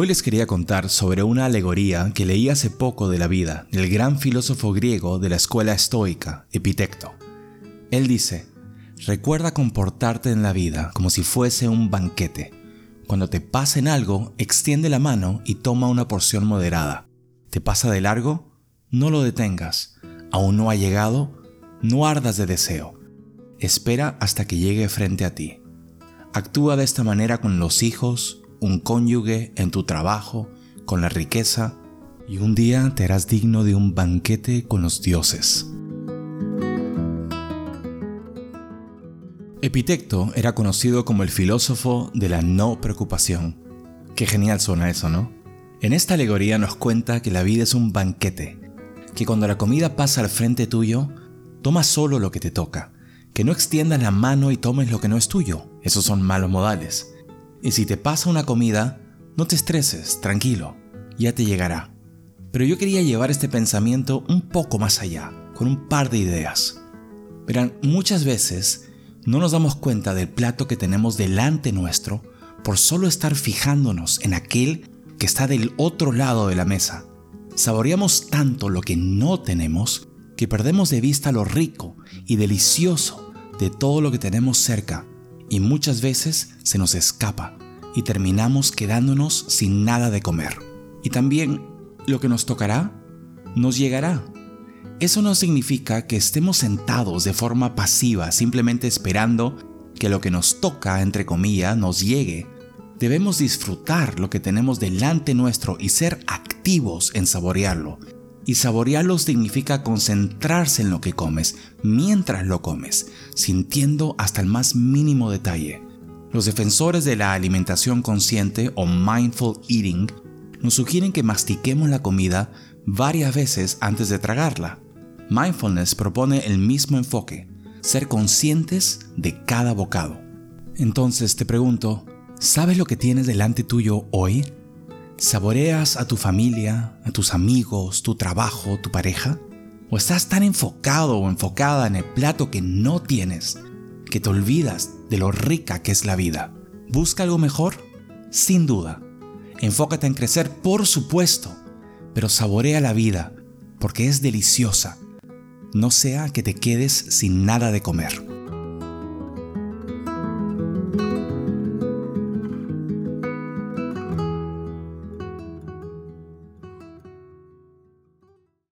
Hoy les quería contar sobre una alegoría que leí hace poco de la vida del gran filósofo griego de la escuela estoica, Epitecto. Él dice, recuerda comportarte en la vida como si fuese un banquete. Cuando te pasen algo, extiende la mano y toma una porción moderada. ¿Te pasa de largo? No lo detengas. Aún no ha llegado, no ardas de deseo. Espera hasta que llegue frente a ti. Actúa de esta manera con los hijos, un cónyuge, en tu trabajo, con la riqueza, y un día te harás digno de un banquete con los dioses. Epitecto era conocido como el filósofo de la no preocupación. Qué genial suena eso, ¿no? En esta alegoría nos cuenta que la vida es un banquete, que cuando la comida pasa al frente tuyo, toma solo lo que te toca, que no extiendas la mano y tomes lo que no es tuyo, esos son malos modales. Y si te pasa una comida, no te estreses, tranquilo, ya te llegará. Pero yo quería llevar este pensamiento un poco más allá, con un par de ideas. Verán, muchas veces no nos damos cuenta del plato que tenemos delante nuestro por solo estar fijándonos en aquel que está del otro lado de la mesa. Saboreamos tanto lo que no tenemos que perdemos de vista lo rico y delicioso de todo lo que tenemos cerca y muchas veces se nos escapa y terminamos quedándonos sin nada de comer. Y también lo que nos tocará nos llegará. Eso no significa que estemos sentados de forma pasiva simplemente esperando que lo que nos toca, entre comillas, nos llegue. Debemos disfrutar lo que tenemos delante nuestro y ser activos en saborearlo. Y saborearlo significa concentrarse en lo que comes mientras lo comes, sintiendo hasta el más mínimo detalle. Los defensores de la alimentación consciente o mindful eating nos sugieren que mastiquemos la comida varias veces antes de tragarla. Mindfulness propone el mismo enfoque, ser conscientes de cada bocado. Entonces te pregunto, ¿sabes lo que tienes delante tuyo hoy? ¿Saboreas a tu familia, a tus amigos, tu trabajo, tu pareja? ¿O estás tan enfocado o enfocada en el plato que no tienes que te olvidas de lo rica que es la vida? ¿Busca algo mejor? Sin duda. Enfócate en crecer, por supuesto, pero saborea la vida porque es deliciosa. No sea que te quedes sin nada de comer.